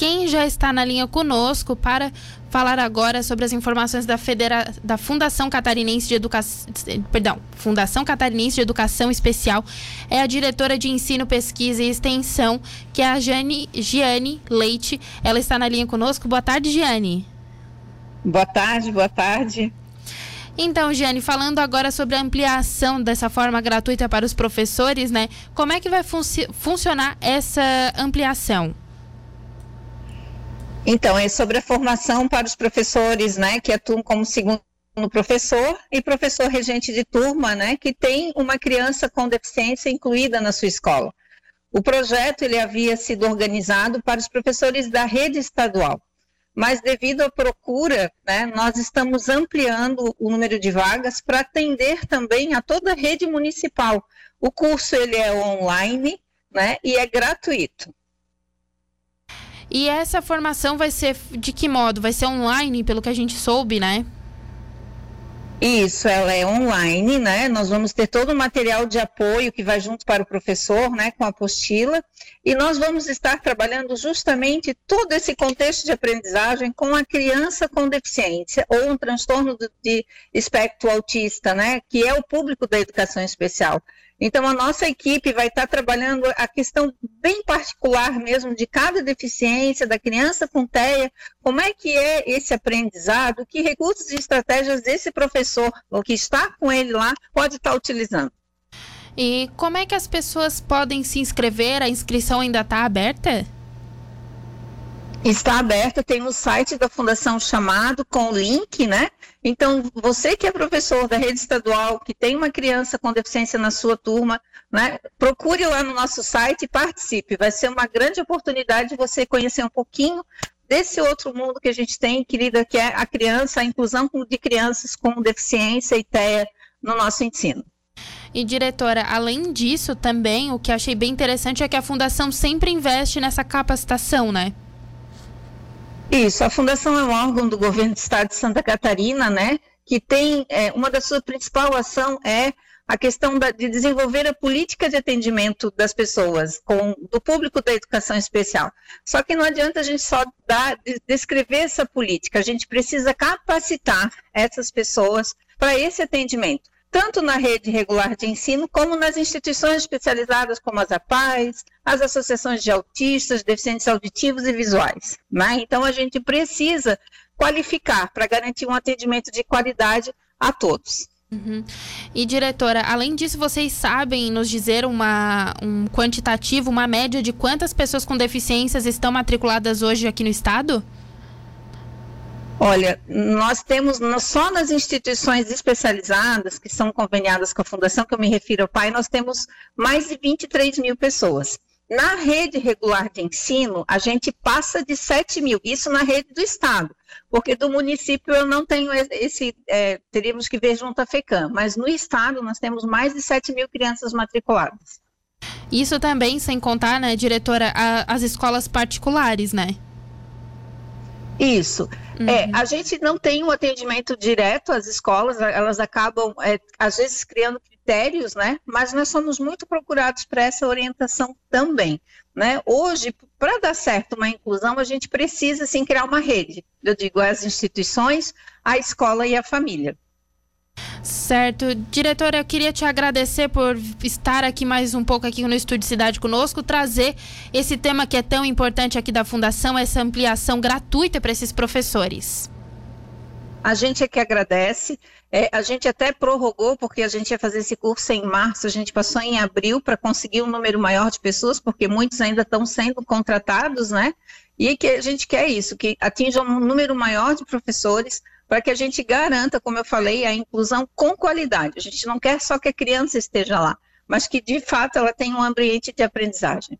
quem já está na linha conosco para falar agora sobre as informações da, Federa... da Fundação Catarinense de Educação, perdão, Fundação Catarinense de Educação Especial é a diretora de Ensino, Pesquisa e Extensão, que é a Jane... Giane Leite. Ela está na linha conosco. Boa tarde, Giane. Boa tarde, boa tarde. Então, Giane, falando agora sobre a ampliação dessa forma gratuita para os professores, né? Como é que vai fun funcionar essa ampliação? Então, é sobre a formação para os professores, né, que atuam como segundo professor e professor regente de turma, né, que tem uma criança com deficiência incluída na sua escola. O projeto ele havia sido organizado para os professores da rede estadual, mas devido à procura, né, nós estamos ampliando o número de vagas para atender também a toda a rede municipal. O curso ele é online, né, e é gratuito. E essa formação vai ser de que modo? Vai ser online, pelo que a gente soube, né? Isso, ela é online, né? Nós vamos ter todo o material de apoio que vai junto para o professor, né, com a apostila, e nós vamos estar trabalhando justamente todo esse contexto de aprendizagem com a criança com deficiência ou um transtorno de espectro autista, né, que é o público da educação especial. Então, a nossa equipe vai estar trabalhando a questão bem particular mesmo de cada deficiência, da criança com TEA, como é que é esse aprendizado, que recursos e estratégias desse professor, o que está com ele lá, pode estar utilizando. E como é que as pessoas podem se inscrever? A inscrição ainda está aberta? Está aberta, tem no site da Fundação Chamado com o link, né? Então, você que é professor da rede estadual, que tem uma criança com deficiência na sua turma, né? Procure lá no nosso site e participe. Vai ser uma grande oportunidade de você conhecer um pouquinho desse outro mundo que a gente tem, querida, que é a criança, a inclusão de crianças com deficiência e TEA no nosso ensino. E diretora, além disso, também o que achei bem interessante é que a fundação sempre investe nessa capacitação, né? Isso, a Fundação é um órgão do governo do estado de Santa Catarina, né, que tem, é, uma das suas principais ações é a questão da, de desenvolver a política de atendimento das pessoas, com, do público da educação especial. Só que não adianta a gente só dar, descrever essa política, a gente precisa capacitar essas pessoas para esse atendimento tanto na rede regular de ensino, como nas instituições especializadas como as APAES, as associações de autistas, deficientes auditivos e visuais. Né? Então, a gente precisa qualificar para garantir um atendimento de qualidade a todos. Uhum. E diretora, além disso, vocês sabem nos dizer uma, um quantitativo, uma média de quantas pessoas com deficiências estão matriculadas hoje aqui no estado? Olha, nós temos só nas instituições especializadas que são conveniadas com a Fundação, que eu me refiro ao pai, nós temos mais de 23 mil pessoas. Na rede regular de ensino, a gente passa de 7 mil, isso na rede do Estado, porque do município eu não tenho esse, é, teríamos que ver junto à FECAM, mas no Estado nós temos mais de 7 mil crianças matriculadas. Isso também sem contar, né, diretora, a, as escolas particulares, né? Isso. Uhum. É, a gente não tem um atendimento direto às escolas, elas acabam, é, às vezes, criando critérios, né? Mas nós somos muito procurados para essa orientação também. Né? Hoje, para dar certo uma inclusão, a gente precisa sim criar uma rede. Eu digo as instituições, a escola e a família. Certo. Diretora, eu queria te agradecer por estar aqui mais um pouco aqui no Estúdio Cidade conosco, trazer esse tema que é tão importante aqui da Fundação, essa ampliação gratuita para esses professores. A gente é que agradece. É, a gente até prorrogou, porque a gente ia fazer esse curso em março, a gente passou em abril para conseguir um número maior de pessoas, porque muitos ainda estão sendo contratados, né? E que a gente quer isso, que atinja um número maior de professores, para que a gente garanta, como eu falei, a inclusão com qualidade. A gente não quer só que a criança esteja lá, mas que de fato ela tenha um ambiente de aprendizagem.